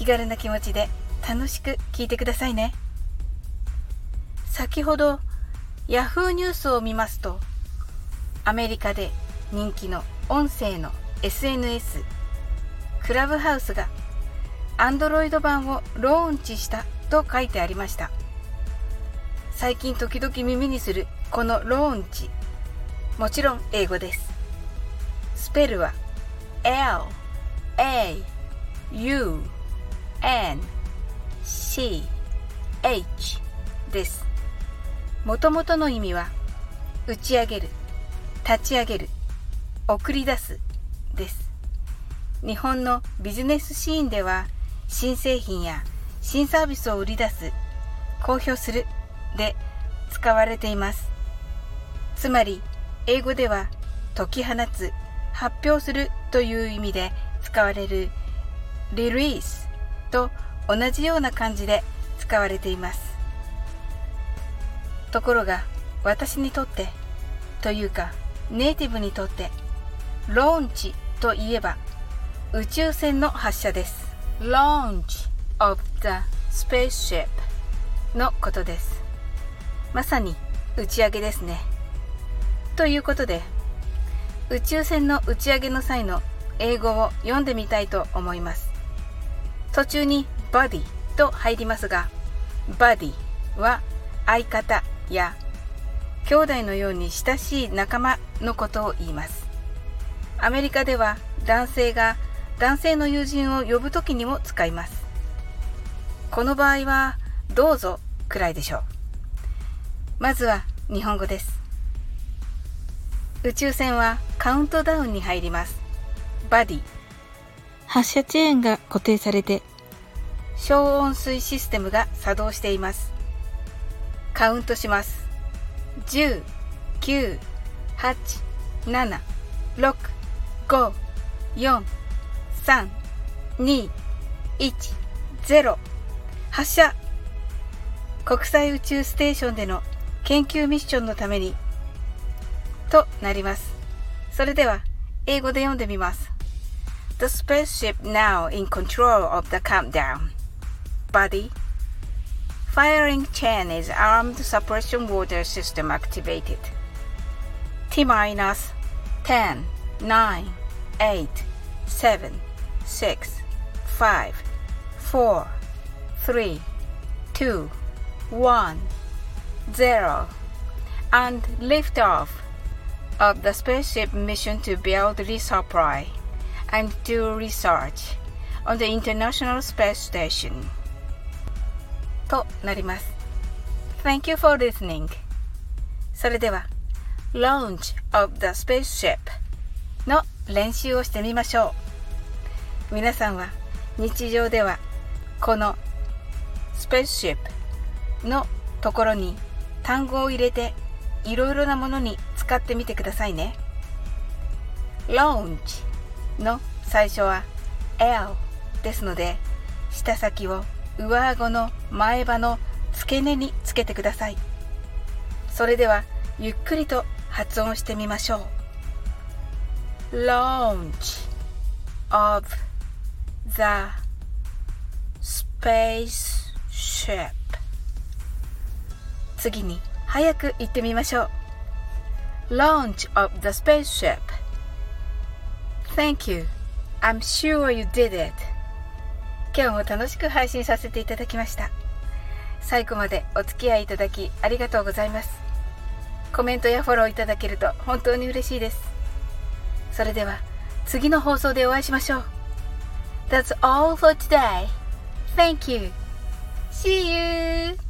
気軽な気持ちで楽しく聞いてくださいね。先ほど Yahoo ニュースを見ますとアメリカで人気の音声の SNS クラブハウスが Android 版をローンチしたと書いてありました。最近時々耳にするこのローンチもちろん英語です。スペルは L A U N C H です。もともとの意味は打ち上げる立ち上げる送り出すです。日本のビジネスシーンでは新製品や新サービスを売り出す公表するで使われています。つまり英語では解き放つ発表するという意味で使われるリリースと同じような感じで使われています。ところが私にとってというかネイティブにとってローンチといえば宇宙船の発射です。Launch of the spaceship のことです。まさに打ち上げですね。ということで宇宙船の打ち上げの際の英語を読んでみたいと思います途中に body と入りますが body は相方や兄弟のように親しい仲間のことを言います。アメリカでは男性が男性の友人を呼ぶ時にも使います。この場合はどうぞくらいでしょう。まずは日本語です。宇宙船はカウントダウンに入ります。バディ発射チェーンが固定されて消音水システムが作動しています。カウントします。10 9 8 7 6 5 4 3 2 1 0発射。国際宇宙ステーションでの研究ミッションのために。となります。それでは英語で読んでみます。The spaceship now in control of the countdown. Buddy. Firing chain is armed suppression water system activated. T minus 10, 9, 8, 7, 6, 5, 4, 3, 2, 1, 0. And liftoff of the spaceship mission to build resupply. And do research on the International Space Station となります Thank you for listening それでは Launch of the Spaceship の練習をしてみましょう皆さんは日常ではこの Spaceship のところに単語を入れていろいろなものに使ってみてくださいね Launch の最初は L ですので舌先を上顎の前歯の付け根につけてください。それではゆっくりと発音してみましょう。Launch of the spaceship. 次に早く言ってみましょう。Launch of the spaceship. Thank you. I'm sure you did it. 今日も楽しく配信させていただきました。最後までお付き合いいただきありがとうございます。コメントやフォローいただけると本当に嬉しいです。それでは次の放送でお会いしましょう。That's all for today. Thank you. See you!